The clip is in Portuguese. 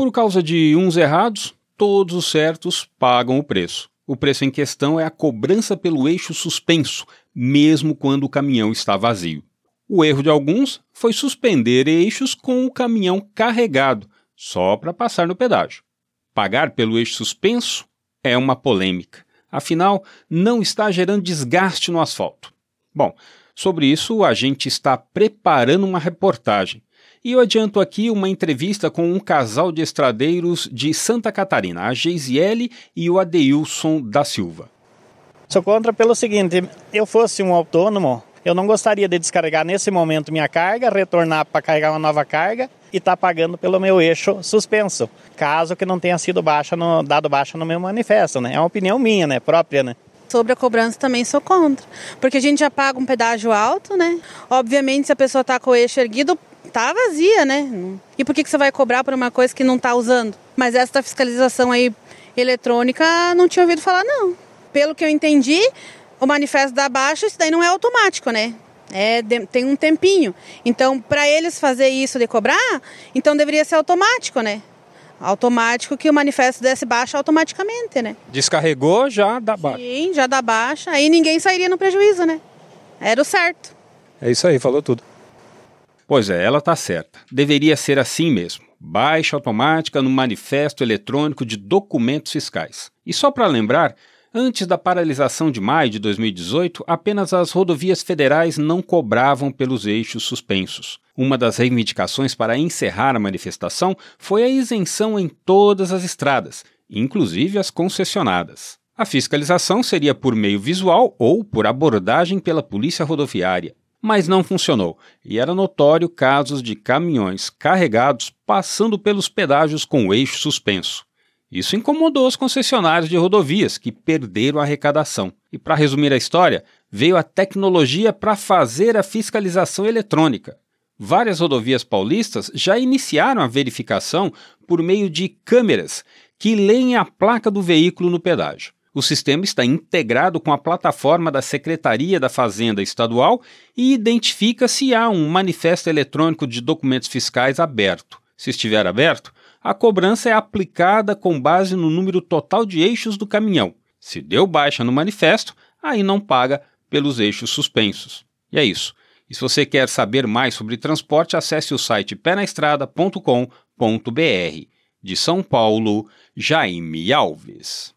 Por causa de uns errados, todos os certos pagam o preço. O preço em questão é a cobrança pelo eixo suspenso, mesmo quando o caminhão está vazio. O erro de alguns foi suspender eixos com o caminhão carregado, só para passar no pedágio. Pagar pelo eixo suspenso é uma polêmica. Afinal, não está gerando desgaste no asfalto. Bom, sobre isso a gente está preparando uma reportagem. E eu adianto aqui uma entrevista com um casal de estradeiros de Santa Catarina, a Geisiele e o Adeilson da Silva. Sou contra pelo seguinte: eu fosse um autônomo, eu não gostaria de descarregar nesse momento minha carga, retornar para carregar uma nova carga e estar tá pagando pelo meu eixo suspenso, caso que não tenha sido baixa no, dado baixa no meu manifesto, né? É uma opinião minha, né? Própria, né? Sobre a cobrança também sou contra, porque a gente já paga um pedágio alto, né? Obviamente, se a pessoa está com o eixo erguido, tá vazia, né? E por que, que você vai cobrar por uma coisa que não está usando? Mas essa fiscalização aí eletrônica, não tinha ouvido falar, não. Pelo que eu entendi, o manifesto da baixa, isso daí não é automático, né? É, tem um tempinho. Então, para eles fazer isso de cobrar, então deveria ser automático, né? Automático que o manifesto desse baixa automaticamente, né? Descarregou, já dá baixa. Sim, já dá baixa. Aí ninguém sairia no prejuízo, né? Era o certo. É isso aí, falou tudo. Pois é, ela está certa. Deveria ser assim mesmo. Baixa automática no manifesto eletrônico de documentos fiscais. E só para lembrar, Antes da paralisação de maio de 2018, apenas as rodovias federais não cobravam pelos eixos suspensos. Uma das reivindicações para encerrar a manifestação foi a isenção em todas as estradas, inclusive as concessionadas. A fiscalização seria por meio visual ou por abordagem pela polícia rodoviária. Mas não funcionou, e era notório casos de caminhões carregados passando pelos pedágios com o eixo suspenso. Isso incomodou os concessionários de rodovias, que perderam a arrecadação. E para resumir a história, veio a tecnologia para fazer a fiscalização eletrônica. Várias rodovias paulistas já iniciaram a verificação por meio de câmeras que leem a placa do veículo no pedágio. O sistema está integrado com a plataforma da Secretaria da Fazenda Estadual e identifica se há um manifesto eletrônico de documentos fiscais aberto. Se estiver aberto, a cobrança é aplicada com base no número total de eixos do caminhão. Se deu baixa no manifesto, aí não paga pelos eixos suspensos. E é isso. E se você quer saber mais sobre transporte, acesse o site penaestrada.com.br. De São Paulo, Jaime Alves.